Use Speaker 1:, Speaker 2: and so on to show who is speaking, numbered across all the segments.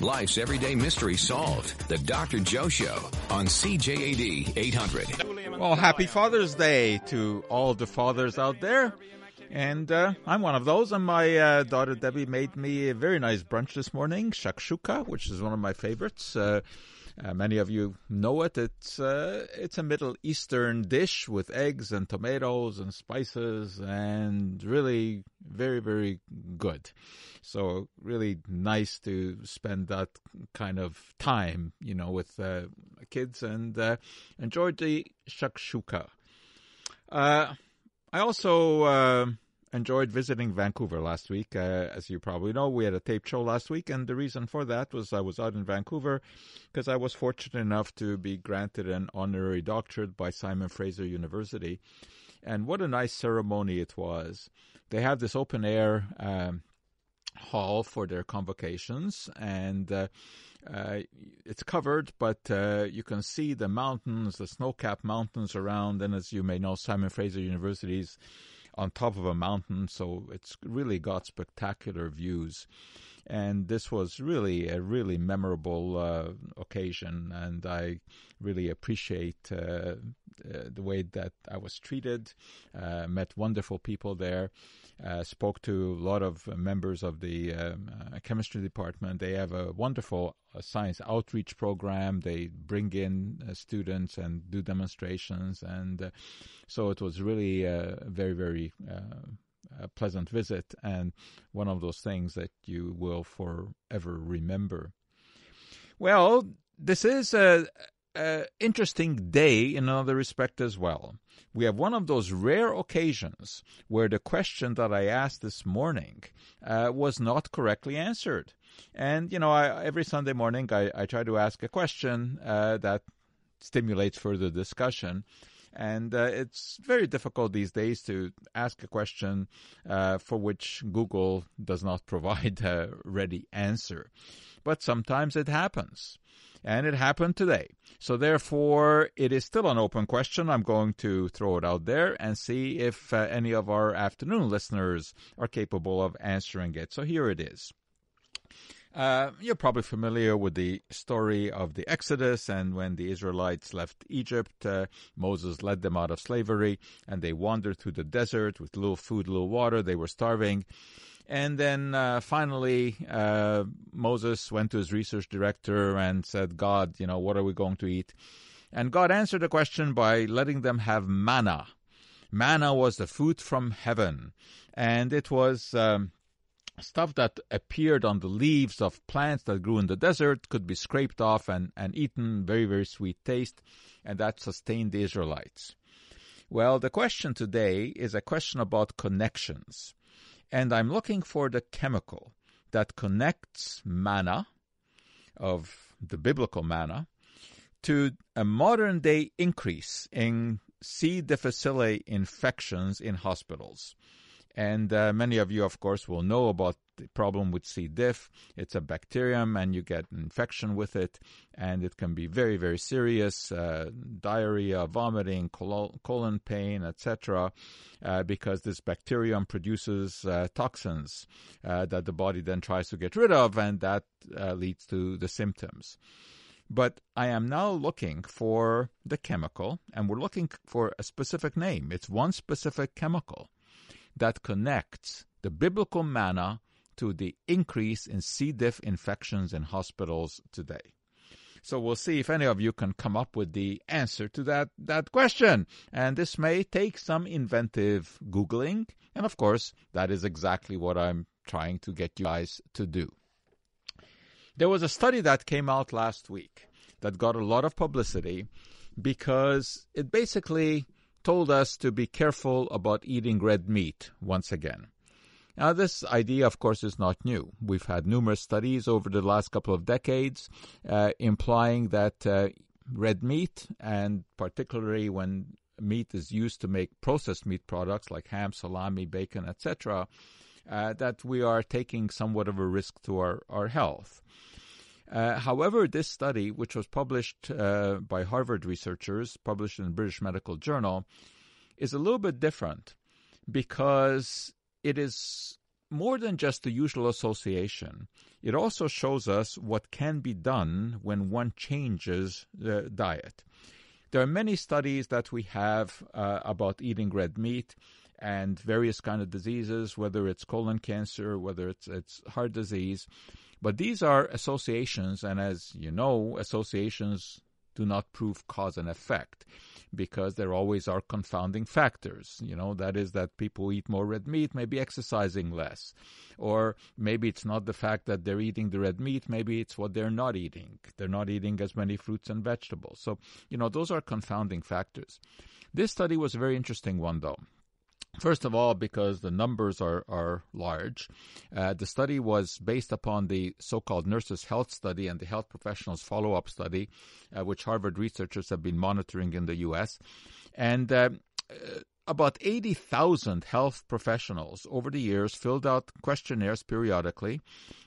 Speaker 1: Life's everyday mystery solved. The Dr. Joe Show on CJAD 800.
Speaker 2: Well, happy Father's Day to all the fathers out there. And uh, I'm one of those. And my uh, daughter Debbie made me a very nice brunch this morning, shakshuka, which is one of my favorites. Uh, uh, many of you know it. It's uh, it's a Middle Eastern dish with eggs and tomatoes and spices, and really very very good. So really nice to spend that kind of time, you know, with uh, kids and uh, enjoyed the shakshuka. Uh, I also uh, enjoyed visiting Vancouver last week. Uh, as you probably know, we had a tape show last week, and the reason for that was I was out in Vancouver because I was fortunate enough to be granted an honorary doctorate by Simon Fraser University. And what a nice ceremony it was. They have this open air um, hall for their convocations, and uh, uh, it's covered, but uh, you can see the mountains, the snow-capped mountains around. And as you may know, Simon Fraser University is on top of a mountain, so it's really got spectacular views. And this was really a really memorable uh, occasion, and I really appreciate uh, uh, the way that I was treated. Uh, met wonderful people there. Uh, spoke to a lot of members of the um, uh, chemistry department. They have a wonderful uh, science outreach program. They bring in uh, students and do demonstrations, and uh, so it was really a very, very a pleasant visit and one of those things that you will forever remember. Well, this is a, a interesting day in another respect as well. We have one of those rare occasions where the question that I asked this morning uh, was not correctly answered. And, you know, I, every Sunday morning I, I, try to ask a question uh, that stimulates further discussion. And uh, it's very difficult these days to ask a question uh, for which Google does not provide a ready answer. But sometimes it happens. And it happened today. So therefore, it is still an open question. I'm going to throw it out there and see if uh, any of our afternoon listeners are capable of answering it. So here it is. Uh, you're probably familiar with the story of the Exodus and when the Israelites left Egypt, uh, Moses led them out of slavery and they wandered through the desert with little food, little water. They were starving. And then uh, finally, uh, Moses went to his research director and said, God, you know, what are we going to eat? And God answered the question by letting them have manna. Manna was the food from heaven. And it was. Um, stuff that appeared on the leaves of plants that grew in the desert could be scraped off and, and eaten, very, very sweet taste, and that sustained the Israelites. Well, the question today is a question about connections. And I'm looking for the chemical that connects manna, of the biblical manna, to a modern day increase in C. difficile infections in hospitals. And uh, many of you, of course, will know about the problem with C. diff. It's a bacterium, and you get an infection with it, and it can be very, very serious uh, diarrhea, vomiting, colon pain, etc., uh, because this bacterium produces uh, toxins uh, that the body then tries to get rid of, and that uh, leads to the symptoms. But I am now looking for the chemical, and we're looking for a specific name. It's one specific chemical that connects the biblical manna to the increase in C. diff infections in hospitals today. So we'll see if any of you can come up with the answer to that, that question. And this may take some inventive Googling. And of course, that is exactly what I'm trying to get you guys to do. There was a study that came out last week that got a lot of publicity because it basically told us to be careful about eating red meat once again. Now, this idea, of course, is not new. We've had numerous studies over the last couple of decades uh, implying that uh, red meat, and particularly when meat is used to make processed meat products like ham, salami, bacon, etc., uh, that we are taking somewhat of a risk to our, our health. Uh, however, this study, which was published uh, by Harvard researchers, published in the British Medical Journal, is a little bit different because it is more than just the usual association, it also shows us what can be done when one changes the diet. There are many studies that we have uh, about eating red meat and various kind of diseases, whether it's colon cancer, whether it's it's heart disease. But these are associations, and as you know, associations do not prove cause and effect because there always are confounding factors. You know, that is that people eat more red meat may be exercising less. Or maybe it's not the fact that they're eating the red meat, maybe it's what they're not eating. They're not eating as many fruits and vegetables. So, you know, those are confounding factors. This study was a very interesting one, though. First of all, because the numbers are, are large. Uh, the study was based upon the so called Nurses' Health Study and the Health Professionals Follow Up Study, uh, which Harvard researchers have been monitoring in the U.S. And uh, uh about 80,000 health professionals over the years filled out questionnaires periodically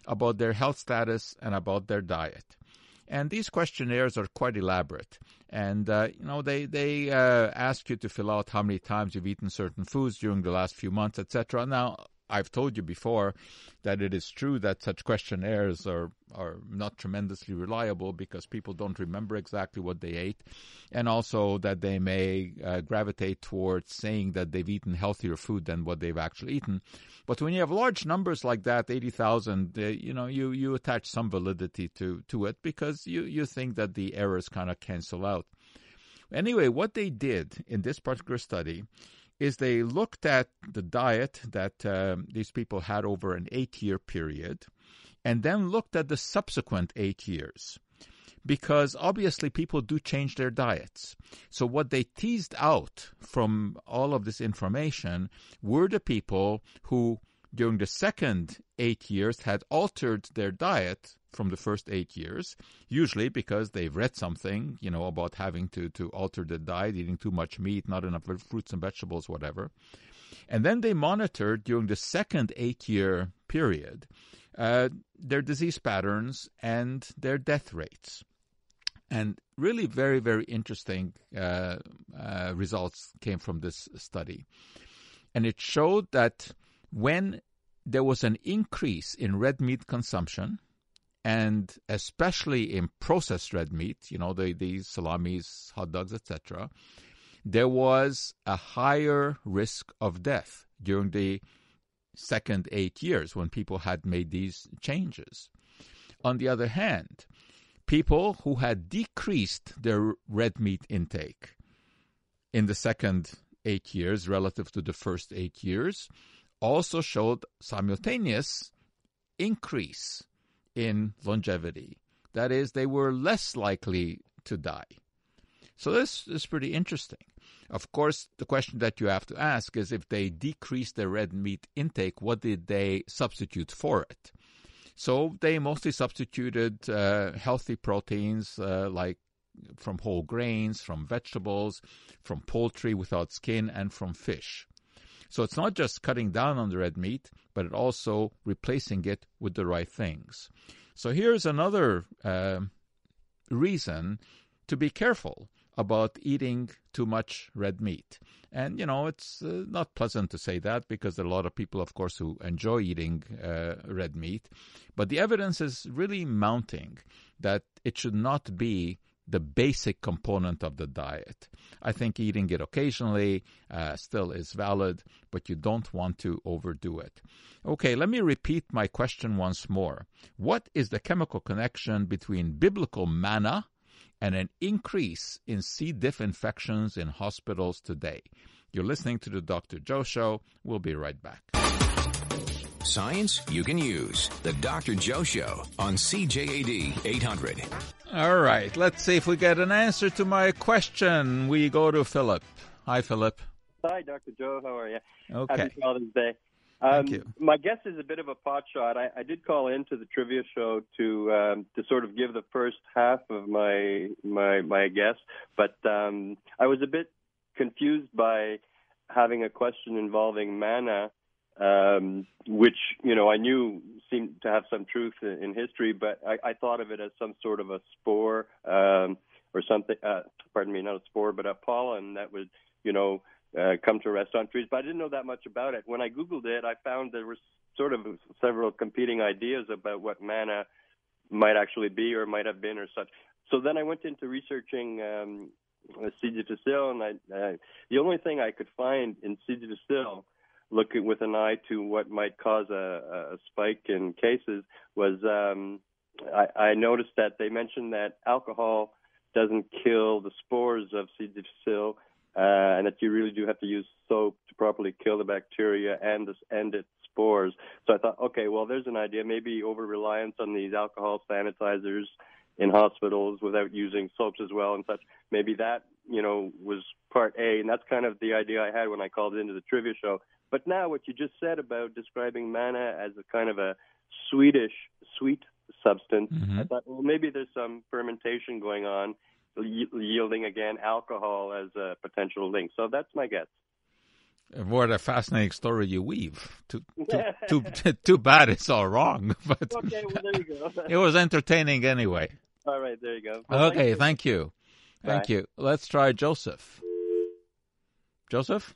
Speaker 2: about their health status and about their diet. And these questionnaires are quite elaborate. And, uh, you know, they, they uh, ask you to fill out how many times you've eaten certain foods during the last few months, etc. Now, I've told you before that it is true that such questionnaires are are not tremendously reliable because people don't remember exactly what they ate, and also that they may uh, gravitate towards saying that they've eaten healthier food than what they've actually eaten. But when you have large numbers like that, eighty thousand, uh, you know, you you attach some validity to to it because you you think that the errors kind of cancel out. Anyway, what they did in this particular study is they looked at the diet that um, these people had over an eight year period and then looked at the subsequent eight years. Because obviously people do change their diets. So, what they teased out from all of this information were the people who, during the second eight years, had altered their diet from the first eight years, usually because they've read something, you know, about having to, to alter the diet, eating too much meat, not enough fruits and vegetables, whatever. And then they monitored during the second eight year period uh, their disease patterns and their death rates. And really, very, very interesting uh, uh, results came from this study. And it showed that when there was an increase in red meat consumption, and especially in processed red meat, you know, the, the salamis, hot dogs, etc., there was a higher risk of death during the second eight years when people had made these changes. On the other hand, people who had decreased their red meat intake in the second eight years relative to the first eight years also showed simultaneous increase in longevity. That is, they were less likely to die. So this is pretty interesting. Of course, the question that you have to ask is if they decreased their red meat intake, what did they substitute for it? So they mostly substituted uh, healthy proteins uh, like from whole grains, from vegetables, from poultry without skin, and from fish. So it's not just cutting down on the red meat, but it also replacing it with the right things. So here's another uh, reason to be careful about eating too much red meat. And, you know, it's uh, not pleasant to say that because there are a lot of people, of course, who enjoy eating uh, red meat. But the evidence is really mounting that it should not be the basic component of the diet. I think eating it occasionally uh, still is valid, but you don't want to overdo it. Okay, let me repeat my question once more. What is the chemical connection between biblical manna and an increase in C. diff infections in hospitals today? You're listening to the Dr. Joe Show. We'll be right back.
Speaker 1: Science you can use. The Dr. Joe Show on CJAD 800.
Speaker 2: All right, let's see if we get an answer to my question. We go to Philip. Hi, Philip.
Speaker 3: Hi, Dr. Joe. How are you?
Speaker 2: Okay.
Speaker 3: Happy Father's Day.
Speaker 2: Um, Thank you.
Speaker 3: My guess is a bit of a pot shot. I, I did call into the trivia show to um, to sort of give the first half of my my my guess, but um, I was a bit confused by having a question involving manna um, which you know I knew seemed to have some truth in, in history, but I, I thought of it as some sort of a spore um, or something. Uh, pardon me, not a spore, but a pollen that would you know uh, come to restaurant trees, but I didn't know that much about it. When I Googled it, I found there were sort of several competing ideas about what manna might actually be or might have been or such. So then I went into researching um, C. difficile, and I, uh, the only thing I could find in C. difficile, looking with an eye to what might cause a, a spike in cases, was um, I, I noticed that they mentioned that alcohol doesn't kill the spores of C. difficile, uh, and that you really do have to use soap to properly kill the bacteria and the, and its spores. So I thought, okay, well, there's an idea. Maybe over reliance on these alcohol sanitizers in hospitals without using soaps as well and such. Maybe that, you know, was part A, and that's kind of the idea I had when I called into the trivia show. But now, what you just said about describing manna as a kind of a Swedish sweet substance, mm-hmm. I thought, well, maybe there's some fermentation going on, yielding again alcohol as a potential link. So that's my guess.
Speaker 2: What a fascinating story you weave. Too, too, too, too bad it's all wrong, but
Speaker 3: okay, well, there you go.
Speaker 2: it was entertaining anyway.
Speaker 3: All right, there you go.
Speaker 2: Well, okay, thank you. Thank you. Thank you. Let's try Joseph. Joseph?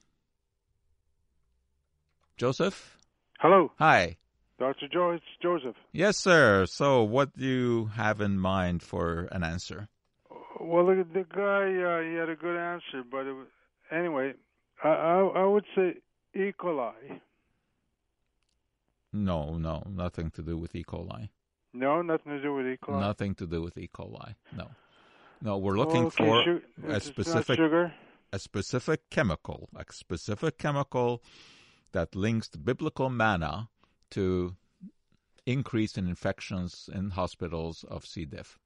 Speaker 2: Joseph?
Speaker 4: Hello.
Speaker 2: Hi.
Speaker 4: Dr. It's Joseph.
Speaker 2: Yes, sir. So, what do you have in mind for an answer?
Speaker 4: Well, the, the guy, uh, he had a good answer, but was, anyway, I, I, I would say E. coli.
Speaker 2: No, no, nothing to do with E. coli.
Speaker 4: No, nothing to do with E. coli.
Speaker 2: Nothing to do with E. coli. No, no, we're looking okay, for su- a specific
Speaker 4: sugar.
Speaker 2: a specific chemical, a specific chemical that links the biblical manna to increase in infections in hospitals of C. diff.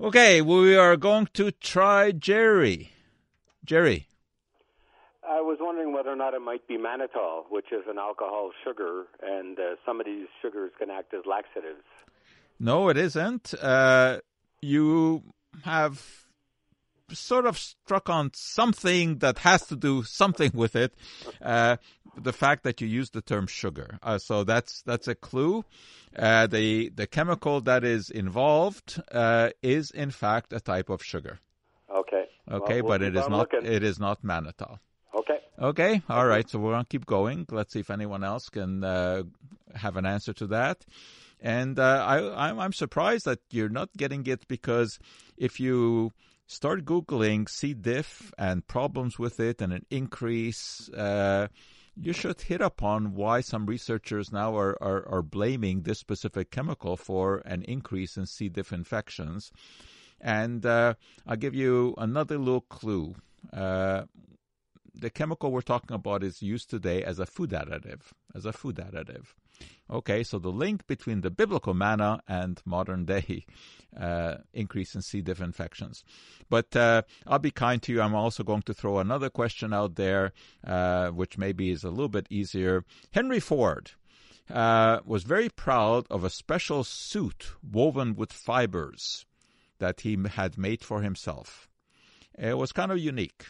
Speaker 2: Okay, we are going to try Jerry. Jerry.
Speaker 5: I was wondering whether or not it might be mannitol, which is an alcohol sugar, and uh, some of these sugars can act as laxatives.
Speaker 2: No, it isn't. Uh, you have sort of struck on something that has to do something with it. Uh, the fact that you use the term sugar, uh, so that's that's a clue. Uh, the the chemical that is involved uh, is in fact a type of sugar.
Speaker 5: Okay.
Speaker 2: Okay,
Speaker 5: well,
Speaker 2: but it is not
Speaker 5: looking.
Speaker 2: it is not mannitol.
Speaker 5: Okay.
Speaker 2: Okay. All right. So we're gonna keep going. Let's see if anyone else can uh, have an answer to that. And uh, I, I'm, I'm surprised that you're not getting it because if you start Googling C. diff and problems with it and an increase, uh, you should hit upon why some researchers now are, are, are, blaming this specific chemical for an increase in C. diff infections. And uh, I'll give you another little clue. Uh, the chemical we're talking about is used today as a food additive, as a food additive. Okay, so the link between the biblical manna and modern day uh, increase in C. diff infections. But uh, I'll be kind to you. I'm also going to throw another question out there, uh, which maybe is a little bit easier. Henry Ford uh, was very proud of a special suit woven with fibers that he had made for himself. It was kind of unique.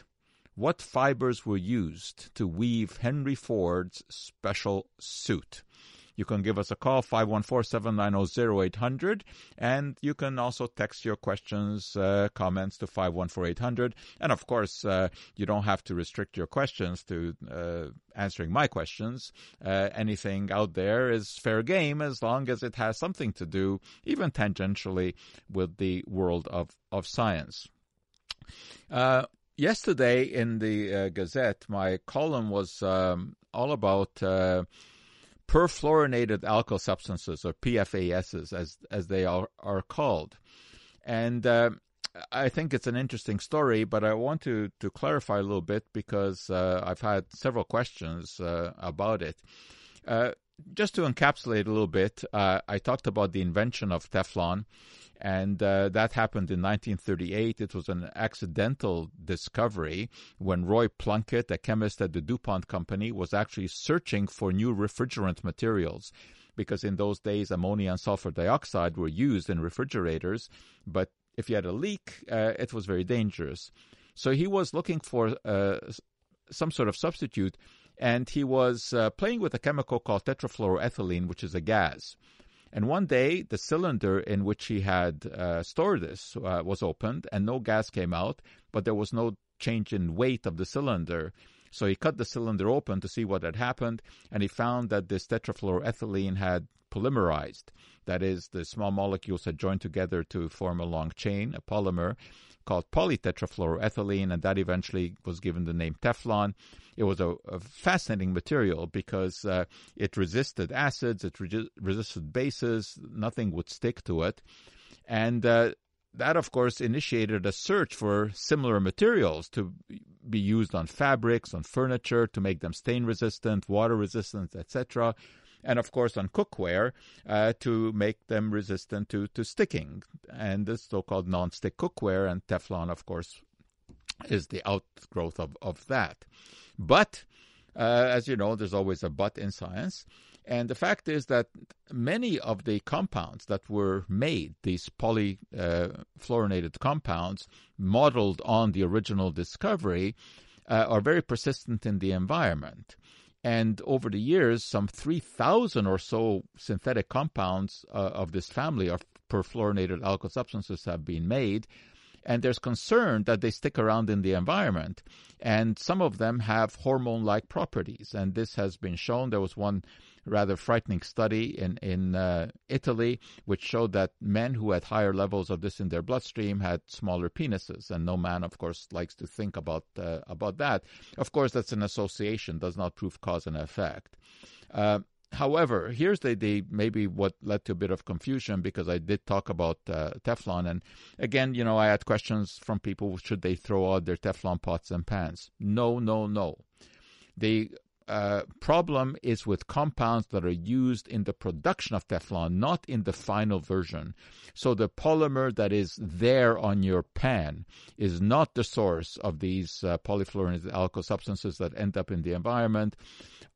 Speaker 2: What fibers were used to weave Henry Ford's special suit? You can give us a call, 514-790-0800, and you can also text your questions, uh, comments to 514-800. And of course, uh, you don't have to restrict your questions to uh, answering my questions. Uh, anything out there is fair game as long as it has something to do, even tangentially, with the world of, of science. Uh, yesterday in the uh, Gazette, my column was um, all about uh, perfluorinated alkyl substances, or PFASs, as as they are are called, and. Uh, I think it's an interesting story, but I want to, to clarify a little bit because uh, I've had several questions uh, about it. Just to encapsulate a little bit, uh, I talked about the invention of Teflon, and uh, that happened in 1938. It was an accidental discovery when Roy Plunkett, a chemist at the DuPont company, was actually searching for new refrigerant materials. Because in those days, ammonia and sulfur dioxide were used in refrigerators, but if you had a leak, uh, it was very dangerous. So he was looking for uh, some sort of substitute and he was uh, playing with a chemical called tetrafluoroethylene, which is a gas. And one day, the cylinder in which he had uh, stored this uh, was opened, and no gas came out, but there was no change in weight of the cylinder. So he cut the cylinder open to see what had happened, and he found that this tetrafluoroethylene had polymerized. That is, the small molecules had joined together to form a long chain, a polymer called polytetrafluoroethylene, and that eventually was given the name Teflon. It was a, a fascinating material because uh, it resisted acids, it re- resisted bases, nothing would stick to it. And uh, that, of course, initiated a search for similar materials to be used on fabrics, on furniture, to make them stain resistant, water resistant, etc. And of course, on cookware uh, to make them resistant to, to sticking, and the so called non stick cookware. And Teflon, of course, is the outgrowth of, of that. But, uh, as you know, there's always a but in science. And the fact is that many of the compounds that were made, these polyfluorinated uh, compounds, modeled on the original discovery, uh, are very persistent in the environment. And over the years, some 3,000 or so synthetic compounds uh, of this family of perfluorinated alkyl substances have been made and there's concern that they stick around in the environment. And some of them have hormone like properties. And this has been shown. There was one rather frightening study in, in uh, Italy which showed that men who had higher levels of this in their bloodstream had smaller penises. And no man, of course, likes to think about, uh, about that. Of course, that's an association, does not prove cause and effect. Uh, However, here's the, the maybe what led to a bit of confusion because I did talk about uh, Teflon, and again, you know, I had questions from people: should they throw out their Teflon pots and pans? No, no, no. The uh, problem is with compounds that are used in the production of Teflon, not in the final version. So the polymer that is there on your pan is not the source of these uh, polyfluorinated alkyl substances that end up in the environment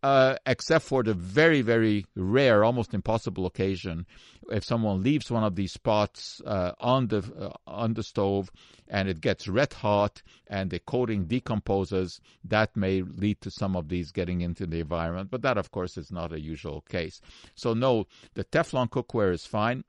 Speaker 2: uh, except for the very, very rare, almost impossible occasion, if someone leaves one of these pots uh, on the uh, on the stove and it gets red hot and the coating decomposes, that may lead to some of these getting into the environment. But that, of course, is not a usual case. So no, the Teflon cookware is fine.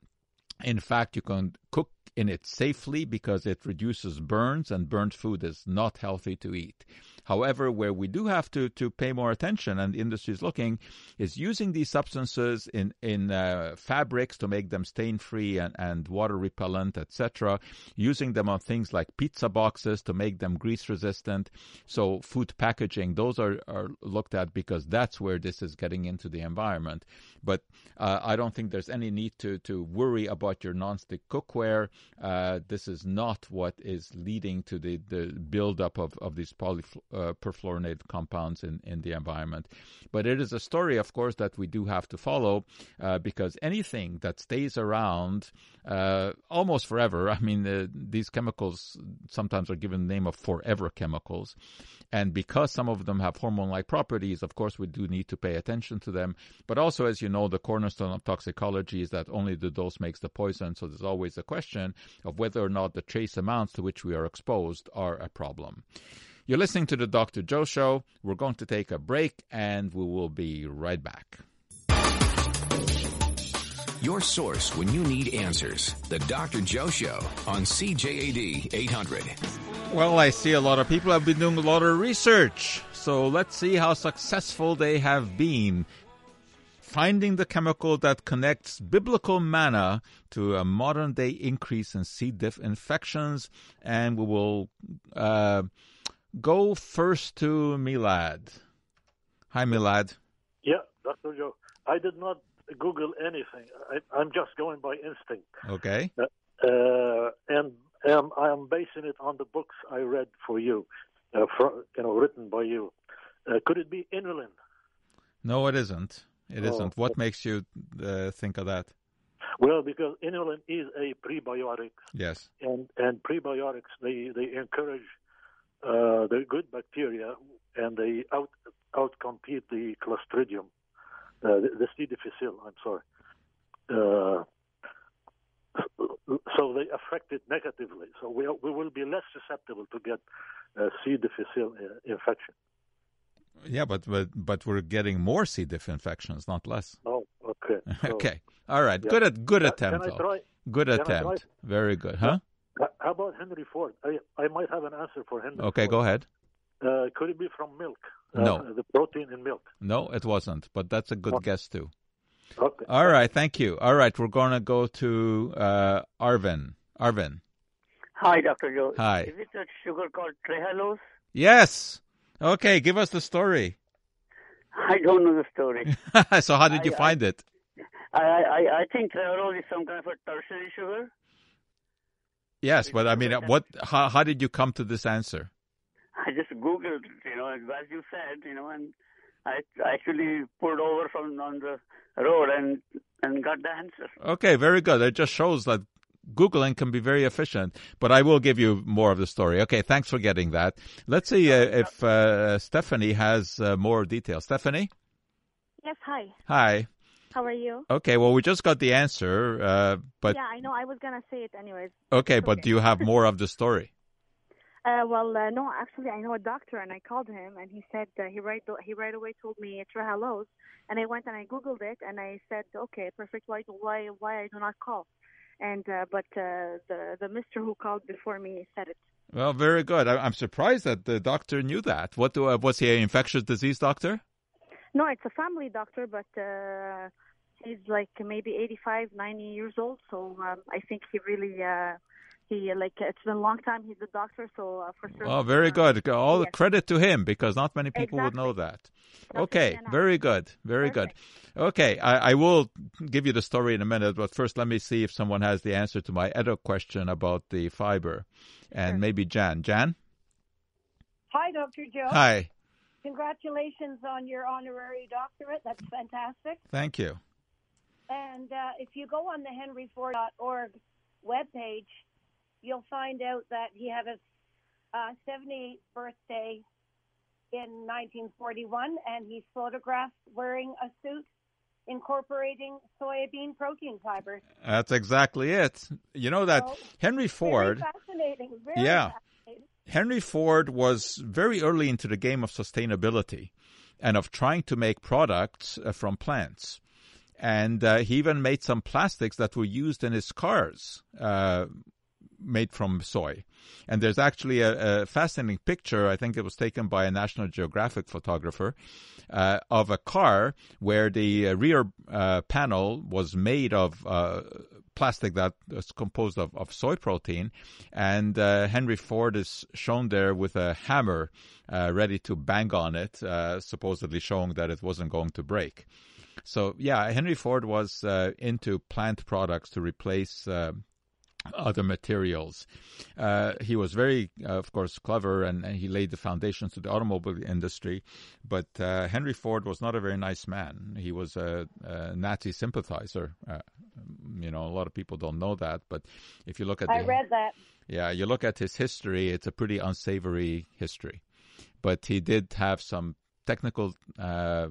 Speaker 2: In fact, you can cook in it safely because it reduces burns, and burnt food is not healthy to eat. However, where we do have to, to pay more attention, and the industry is looking, is using these substances in in uh, fabrics to make them stain free and, and water repellent, etc. Using them on things like pizza boxes to make them grease resistant. So food packaging, those are, are looked at because that's where this is getting into the environment. But uh, I don't think there's any need to, to worry about your nonstick cookware. Uh, this is not what is leading to the, the buildup of, of these polyfluoroalkyl uh, perfluorinated compounds in, in the environment. But it is a story, of course, that we do have to follow uh, because anything that stays around uh, almost forever, I mean, uh, these chemicals sometimes are given the name of forever chemicals. And because some of them have hormone like properties, of course, we do need to pay attention to them. But also, as you know, the cornerstone of toxicology is that only the dose makes the poison. So there's always a question of whether or not the trace amounts to which we are exposed are a problem. You're listening to the Dr. Joe Show. We're going to take a break and we will be right back.
Speaker 1: Your source when you need answers. The Dr. Joe Show on CJAD 800.
Speaker 2: Well, I see a lot of people have been doing a lot of research. So let's see how successful they have been finding the chemical that connects biblical manna to a modern day increase in C. diff infections. And we will uh, go first to Milad. Hi, Milad.
Speaker 6: Yeah, Dr. Joe. I did not Google anything. I, am just going by instinct.
Speaker 2: Okay.
Speaker 6: Uh, uh, and um, I am basing it on the books I read for you, uh, for, you know, written by you. Uh, could it be inulin?
Speaker 2: No, it isn't. It oh, not What makes you uh, think of that?
Speaker 6: Well, because inulin is a prebiotic.
Speaker 2: Yes.
Speaker 6: And and prebiotics they they encourage uh, the good bacteria, and they out outcompete the Clostridium, uh, the, the C. difficile. I'm sorry. Uh, so they affect it negatively. So we we will be less susceptible to get uh, C. difficile uh, infection.
Speaker 2: Yeah, but but but we're getting more C. diff infections, not less.
Speaker 6: Oh, okay.
Speaker 2: So, okay. All right. Yeah. Good at good attempt.
Speaker 6: Can I try?
Speaker 2: Good attempt. Very good. Huh?
Speaker 6: How about Henry Ford? I, I might have an answer for Henry.
Speaker 2: Okay,
Speaker 6: Ford.
Speaker 2: go ahead.
Speaker 6: Uh, could it be from milk? Uh,
Speaker 2: No.
Speaker 6: The protein in milk.
Speaker 2: No, it wasn't, but that's a good
Speaker 6: Okay.
Speaker 2: guess too.
Speaker 6: Okay.
Speaker 2: All right, thank you. All right, we're going to go to uh, Arvin. Arvin.
Speaker 7: Hi, Dr. Joe.
Speaker 2: Hi.
Speaker 7: Is it a sugar called trehalose?
Speaker 2: Yes. Okay, give us the story.
Speaker 7: I don't know the story.
Speaker 2: so, how did you
Speaker 7: I-
Speaker 2: find it?
Speaker 7: I, I I think trehalose is some kind of a tertiary sugar.
Speaker 2: Yes, but I mean, uh, what? How, how did you come to this answer?
Speaker 7: I just googled, you know, as you said, you know, and I actually pulled over from on the road and and got the answer.
Speaker 2: Okay, very good. It just shows that Googling can be very efficient. But I will give you more of the story. Okay, thanks for getting that. Let's see uh, if uh, Stephanie has uh, more details. Stephanie,
Speaker 8: Yes, hi.
Speaker 2: hi.
Speaker 8: How are you?
Speaker 2: Okay, well, we just got the answer, uh, but
Speaker 8: yeah, I know. I was gonna say it anyways.
Speaker 2: okay, but do you have more of the story?
Speaker 8: Uh, well, uh, no, actually, I know a doctor, and I called him, and he said uh, he right he right away told me trehalose, and I went and I googled it, and I said, okay, perfect. Why why why I do not call? And uh, but uh, the the Mister who called before me said it.
Speaker 2: Well, very good. I, I'm surprised that the doctor knew that. What do, uh, was he an infectious disease doctor?
Speaker 8: No, it's a family doctor, but uh, he's like maybe 85, 90 years old. So um, I think he really, uh, he like it's been a long time. He's a doctor, so uh, for sure.
Speaker 2: Oh, very good. All the
Speaker 8: yes.
Speaker 2: credit to him because not many people would know that. Okay, very good, very good. Okay, I, I will give you the story in a minute, but first let me see if someone has the answer to my other question about the fiber, and maybe Jan. Jan,
Speaker 9: Hi, Dr. Joe.
Speaker 2: hi.
Speaker 9: Congratulations on your honorary doctorate. That's fantastic.
Speaker 2: Thank you.
Speaker 9: And uh, if you go on the henryford.org webpage, you'll find out that he had his uh, 78th birthday in 1941, and he's photographed wearing a suit incorporating soybean protein fibers.
Speaker 2: That's exactly it. You know that
Speaker 9: So,
Speaker 2: Henry Ford.
Speaker 9: Fascinating. Very
Speaker 2: Yeah.
Speaker 9: fascinating.
Speaker 2: Henry Ford was very early into the game of sustainability and of trying to make products uh, from plants. And uh, he even made some plastics that were used in his cars, uh, made from soy. And there's actually a, a fascinating picture, I think it was taken by a National Geographic photographer, uh, of a car where the uh, rear uh, panel was made of uh, plastic that is composed of, of soy protein. And uh, Henry Ford is shown there with a hammer uh, ready to bang on it, supposedly showing that it wasn't going to break. So, yeah, Henry Ford was uh, into plant products to replace uh, other materials. Uh, he was very, uh, of course, clever and, and, he laid the foundations to the automobile industry. But uh, Henry Ford was not a very nice man. He was a, a Nazi sympathizer. Uh, you know, a lot of people don't know that. But if you look at
Speaker 9: I
Speaker 2: the,
Speaker 9: read that.
Speaker 2: Yeah, you look at his history, it's a pretty unsavory history. But he did have some technical uh,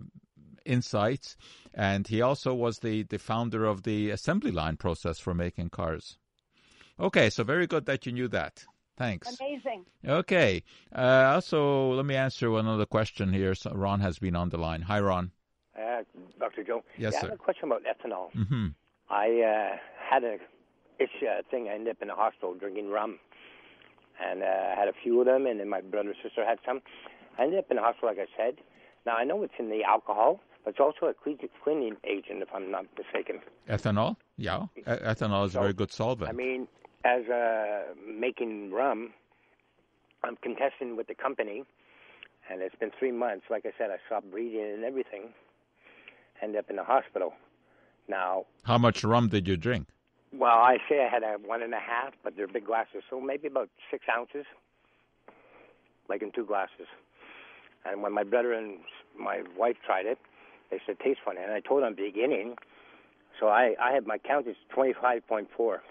Speaker 2: insights, and he also was the, the founder of the assembly line process for making cars. Okay, so very good that you knew that. Thanks.
Speaker 9: Amazing.
Speaker 2: Okay. Uh, also, let me answer one other question here. So Ron has been on the line. Hi, Ron.
Speaker 10: Uh, Dr. Joe.
Speaker 2: Yes,
Speaker 10: yeah,
Speaker 2: sir.
Speaker 10: I have a question about ethanol.
Speaker 2: Mm-hmm.
Speaker 10: I uh, had a itch uh, thing. I ended up in the hospital drinking rum, and uh, I had a few of them, and then my brother and sister had some. I ended up in the hospital, like I said. Now I know it's in the alcohol, but it's also a cle- cleaning agent, if I'm not mistaken.
Speaker 2: Ethanol? Yeah. E- ethanol is
Speaker 10: So,
Speaker 2: a very good solvent.
Speaker 10: I mean, as uh, making rum, I'm contesting with the company, and it's been three months. Like I said, I stopped breathing and everything. Ended up in the hospital. Now,
Speaker 2: How much rum did you drink?
Speaker 10: well, I say I had a one and a half, but they're big glasses, so maybe about six ounces, like in two glasses. And when my brother and my wife tried it, they said taste funny, and I told them beginning. So I, I have my count is twenty five point four.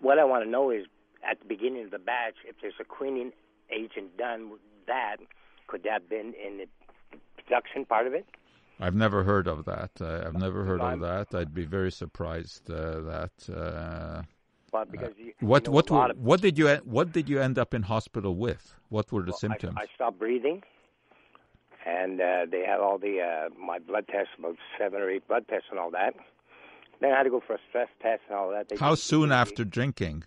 Speaker 10: What I want to know is at the beginning of the batch, if there's a cleaning agent done with that, could that have been in the production part of it?
Speaker 2: I've never heard of that. Uh, I've never heard of that. I'd be very surprised uh, that. Uh,
Speaker 10: Well, because you,
Speaker 2: what
Speaker 10: you know,
Speaker 2: what were,
Speaker 10: of,
Speaker 2: what did you what did you end up in hospital with? What were the
Speaker 10: well,
Speaker 2: symptoms?
Speaker 10: I, I stopped breathing, and uh, they had all the uh, my blood tests, about seven or eight blood tests and all that. Then I had to go for a stress test and all that. They
Speaker 2: How soon after drinking?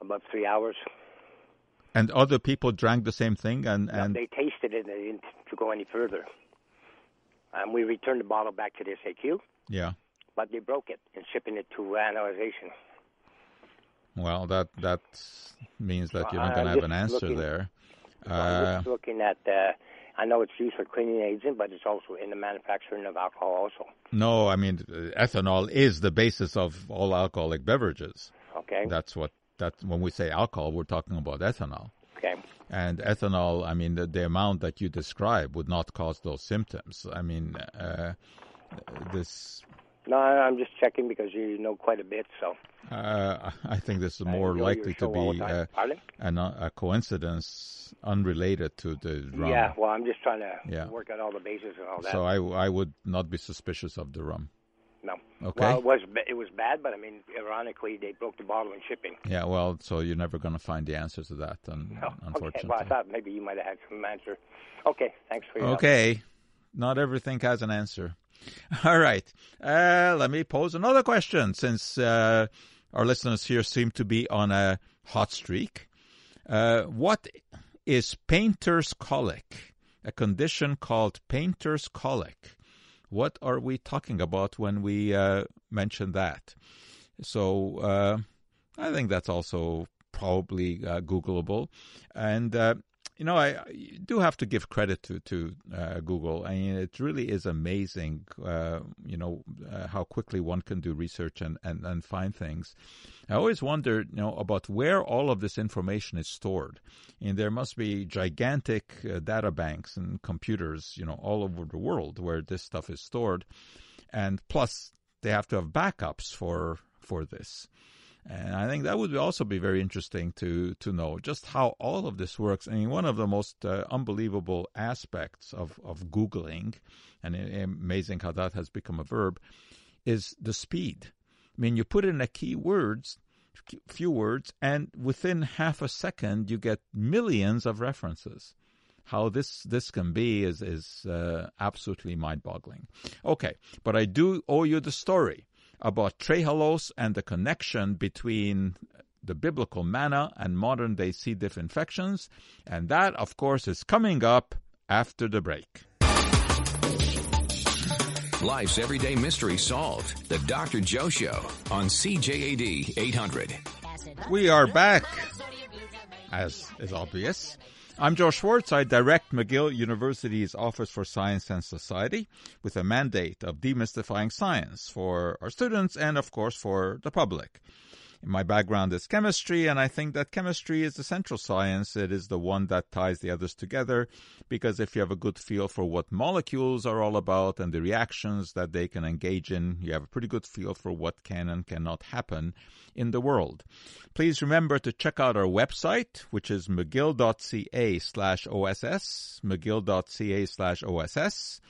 Speaker 10: about three hours.
Speaker 2: And other people drank the same thing, and
Speaker 10: No,
Speaker 2: and
Speaker 10: they tasted it and they didn't to go any further. And we returned the bottle back to the SAQ,
Speaker 2: yeah.
Speaker 10: but they broke it in shipping it to analyzation.
Speaker 2: Well, that that means that you're not
Speaker 10: Uh,
Speaker 2: going to have an answer
Speaker 10: looking-
Speaker 2: there.
Speaker 10: I'm
Speaker 2: Uh,
Speaker 10: just looking at. Uh, I know it's used for cleaning agent, but it's also in the manufacturing of alcohol also.
Speaker 2: no, I mean uh, ethanol is the basis of all alcoholic beverages.
Speaker 10: Okay.
Speaker 2: That's what that when we say alcohol, we're talking about ethanol.
Speaker 10: Okay.
Speaker 2: And ethanol, I mean, the, the amount that you describe would not cause those symptoms. I mean, uh, this.
Speaker 10: No, I'm just checking because you know quite a bit. So
Speaker 2: Uh, I think this is more likely to be
Speaker 10: the time.
Speaker 2: uh, an, a coincidence unrelated to the rum.
Speaker 10: yeah, well, I'm just trying to
Speaker 2: Yeah.
Speaker 10: work out all the bases and all that.
Speaker 2: So I, I would not be suspicious of the rum.
Speaker 10: no.
Speaker 2: Okay.
Speaker 10: Well, it was it was bad, but I mean, ironically, they broke the bottle in shipping.
Speaker 2: Yeah, well, so you're never going to find the answer to that, un-
Speaker 10: okay.
Speaker 2: unfortunately.
Speaker 10: Well, I thought maybe you might have had some answer. Okay, thanks for your help.
Speaker 2: Okay. Not everything has an answer. All right. Uh, let me pose another question since uh, our listeners here seem to be on a hot streak. Uh, what is painter's colic? A condition called painter's colic. What are we talking about when we uh, mention that? So uh, I think that's also probably uh, Googleable. And, you know, I, do have to give credit to, to uh, Google. I mean, it really is amazing, uh, you know, uh, how quickly one can do research and, and, and find things. I always wonder, you know, about where all of this information is stored. And there must be gigantic uh, data banks and computers, you know, all over the world where this stuff is stored. And plus, they have to have backups for for this. And I think that would also be very interesting to to know just how all of this works. I mean, one of the most uh, unbelievable aspects of of googling, and amazing how that has become a verb, is the speed. I mean, you put in a key words, few words, and within half a second you get millions of references. How this this can be is is uh, absolutely mind-boggling. Okay, but I do owe you the story about trehalose and the connection between the biblical manna and modern day C. diff infections. And that, of course, is coming up after the break.
Speaker 1: Life's everyday mystery solved. The Dr. Joe Show on CJAD 800.
Speaker 2: We are back, as is obvious. I'm Joe Schwarcz. I direct McGill University's Office for Science and Society with a mandate of demystifying science for our students and, of course, for the public. My background is chemistry, and I think that chemistry is the central science. It is the one that ties the others together because if you have a good feel for what molecules are all about and the reactions that they can engage in, you have a pretty good feel for what can and cannot happen in the world. Please remember to check out our website, which is mcgill.ca slash OSS, mcgill.ca slash OSS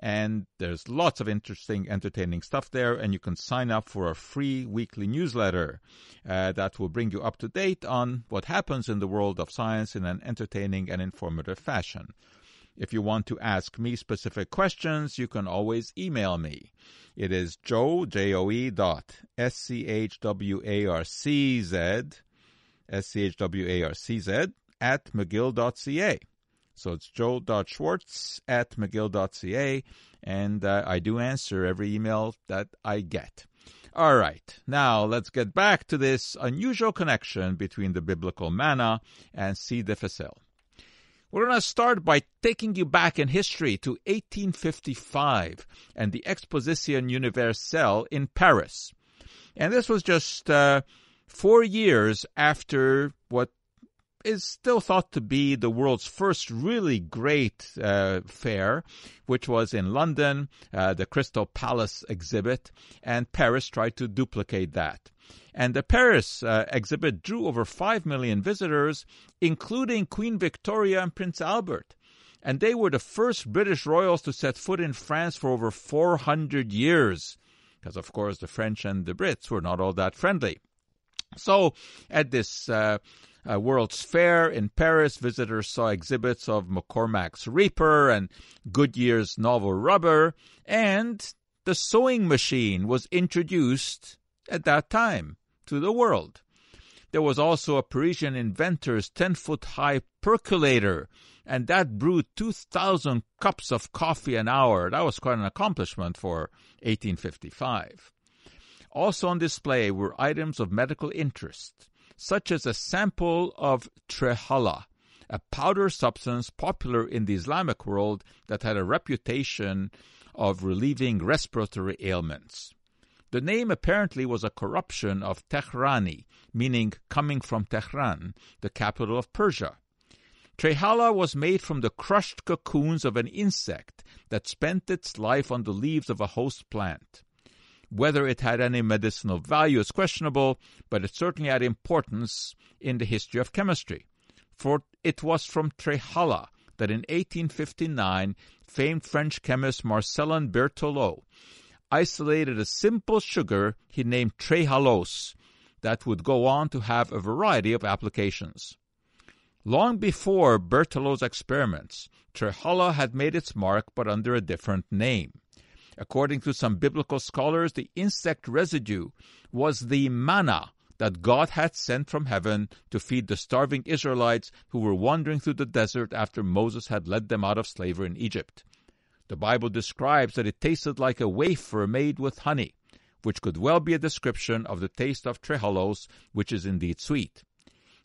Speaker 2: and there's lots of interesting, entertaining stuff there. And you can sign up for a free weekly newsletter uh, that will bring you up to date on what happens in the world of science in an entertaining and informative fashion. If you want to ask me specific questions, you can always email me. It is joe, J-O-E dot S-C-H-W-A-R-C-Z, S-C-H-W-A-R-C-Z at mcgill.ca. So it's joe.schwarcz at mcgill.ca, and uh, I do answer every email that I get. All right, now let's get back to this unusual connection between the biblical manna and C. difficile. We're going to start by taking you back in history to 1855 and the Exposition Universelle in Paris. And this was just uh, four years after what is still thought to be the world's first really great uh, fair, which was in London, uh, the Crystal Palace exhibit, and Paris tried to duplicate that. And the Paris uh, exhibit drew over 5 million visitors, including Queen Victoria and Prince Albert. And they were the first British royals to set foot in France for over 400 years. Because, of course, the French and the Brits were not all that friendly. So, at this uh, uh, World's Fair in Paris, visitors saw exhibits of McCormick's Reaper and Goodyear's novel rubber, and the sewing machine was introduced at that time to the world. there was also a Parisian inventor's 10 foot high percolator, and that brewed 2,000 cups of coffee an hour. That was quite an accomplishment for 1855. Also on display were items of medical interest, such as a sample of trehala, a powder substance popular in the Islamic world that had a reputation of relieving respiratory ailments. The name apparently was a corruption of Tehrani, meaning coming from Tehran, the capital of Persia. Trehala was made from the crushed cocoons of an insect that spent its life on the leaves of a host plant. Whether it had any medicinal value is questionable, but it certainly had importance in the history of chemistry. For it was from Trehala that in 1859 famed French chemist Marcellin Berthelot isolated a simple sugar he named trehalose that would go on to have a variety of applications. Long before Berthelot's experiments, trehala had made its mark but under a different name. According to some biblical scholars, the insect residue was the manna that God had sent from heaven to feed the starving Israelites who were wandering through the desert after Moses had led them out of slavery in Egypt. The Bible describes that it tasted like a wafer made with honey, which could well be a description of the taste of trehalose, which is indeed sweet.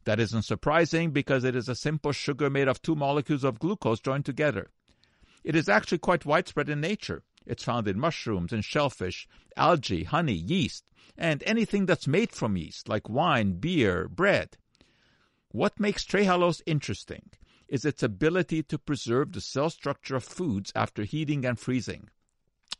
Speaker 2: That isn't surprising because it is a simple sugar made of two molecules of glucose joined together. It is actually quite widespread in nature. It's found in mushrooms and shellfish, algae, honey, yeast, and anything that's made from yeast, like wine, beer, bread. What makes trehalose interesting is its ability to preserve the cell structure of foods after heating and freezing.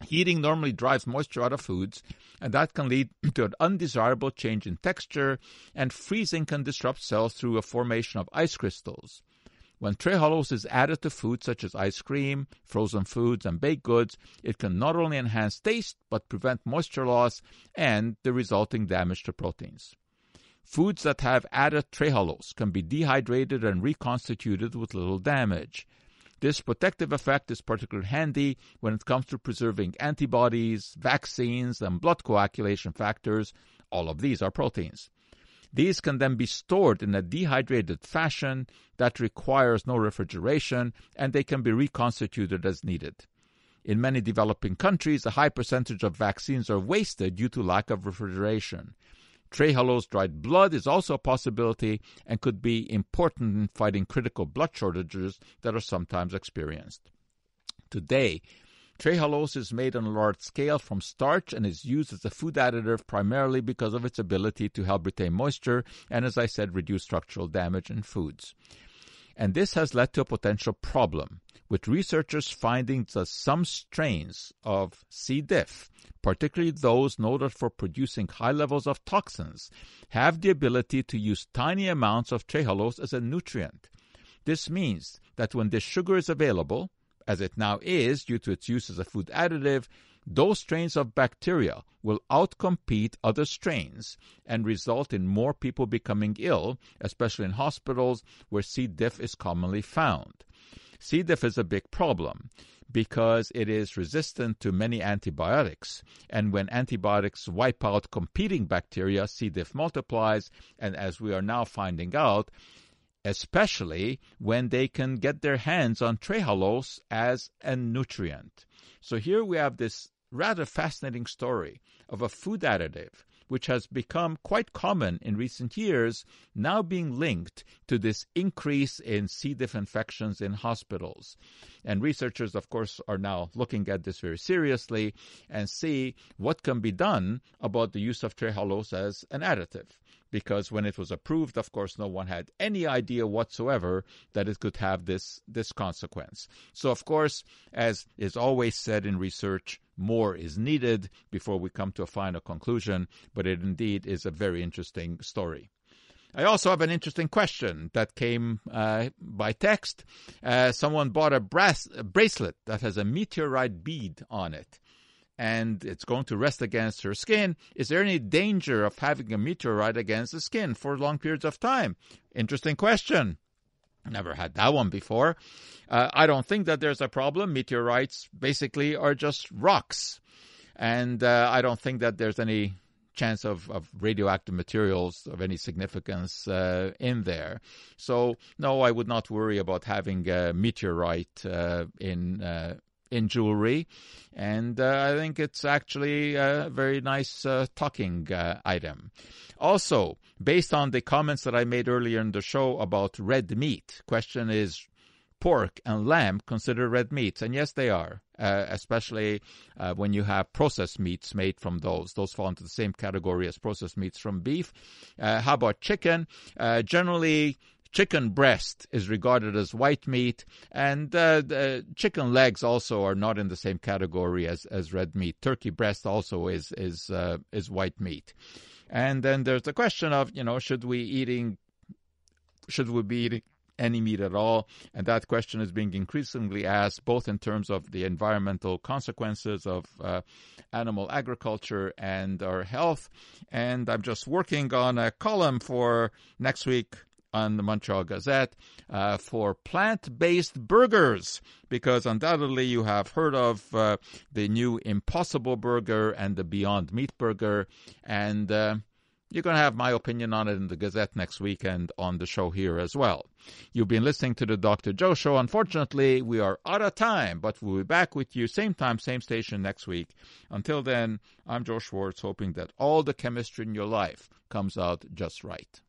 Speaker 2: Heating normally drives moisture out of foods, and that can lead to an undesirable change in texture, and freezing can disrupt cells through a formation of ice crystals. When trehalose is added to foods such as ice cream, frozen foods, and baked goods, it can not only enhance taste but prevent moisture loss and the resulting damage to proteins. Foods that have added trehalose can be dehydrated and reconstituted with little damage. This protective effect is particularly handy when it comes to preserving antibodies, vaccines, and blood coagulation factors. All of these are proteins. These can then be stored in a dehydrated fashion that requires no refrigeration, and they can be reconstituted as needed. In many developing countries, a high percentage of vaccines are wasted due to lack of refrigeration. Trehalose dried blood is also a possibility and could be important in fighting critical blood shortages that are sometimes experienced. Today, Trehalose is made on a large scale from starch and is used as a food additive primarily because of its ability to help retain moisture and, as I said, reduce structural damage in foods. And this has led to a potential problem, with researchers finding that some strains of C. diff, particularly those noted for producing high levels of toxins, have the ability to use tiny amounts of trehalose as a nutrient. This means that when this sugar is available, as it now is due to its use as a food additive, those strains of bacteria will outcompete other strains and result in more people becoming ill, especially in hospitals where C. diff is commonly found. C. diff is a big problem because it is resistant to many antibiotics. And when antibiotics wipe out competing bacteria, C. diff multiplies. And as we are now finding out, especially when they can get their hands on trehalose as a nutrient. So here we have this rather fascinating story of a food additive which has become quite common in recent years, now being linked to this increase in C. diff infections in hospitals. And researchers, of course, are now looking at this very seriously and see what can be done about the use of trehalose as an additive because when it was approved, of course, no one had any idea whatsoever that it could have this, this consequence. So, of course, as is always said in research, more is needed before we come to a final conclusion, but it indeed is a very interesting story. I also have an interesting question that came uh, by text. Uh, someone bought a, brass, a bracelet that has a meteorite bead on it and it's going to rest against her skin. Is there any danger of having a meteorite against the skin for long periods of time? Interesting question. Never had that one before. Uh, I don't think that there's a problem. Meteorites basically are just rocks. And uh, I don't think that there's any chance of, of radioactive materials of any significance uh, in there. So, no, I would not worry about having a meteorite uh, in uh, in jewelry, and uh, I think it's actually a very nice uh, talking uh, item. Also, based on the comments that I made earlier in the show about red meat, question is pork and lamb considered red meats? And yes, they are, uh, especially uh, when you have processed meats made from those. Those fall into the same category as processed meats from beef. Uh, how about chicken? Generally, chicken breast is regarded as white meat, and uh, chicken legs also are not in the same category as, as red meat. Turkey breast also is is uh, is white meat. And then there's the question of you know should we eating should we be eating any meat at all? And that question is being increasingly asked both in terms of the environmental consequences of uh, animal agriculture and our health. And I'm just working on a column for next week on the Montreal Gazette uh, for plant based burgers because undoubtedly you have heard of uh, the new Impossible Burger and the Beyond Meat Burger. And uh, you're going to have my opinion on it in the Gazette next week and on the show here as well. You've been listening to the Dr. Joe Show. Unfortunately, we are out of time, but we'll be back with you same time, same station next week. Until then, I'm Joe Schwarcz, hoping that all the chemistry in your life comes out just right.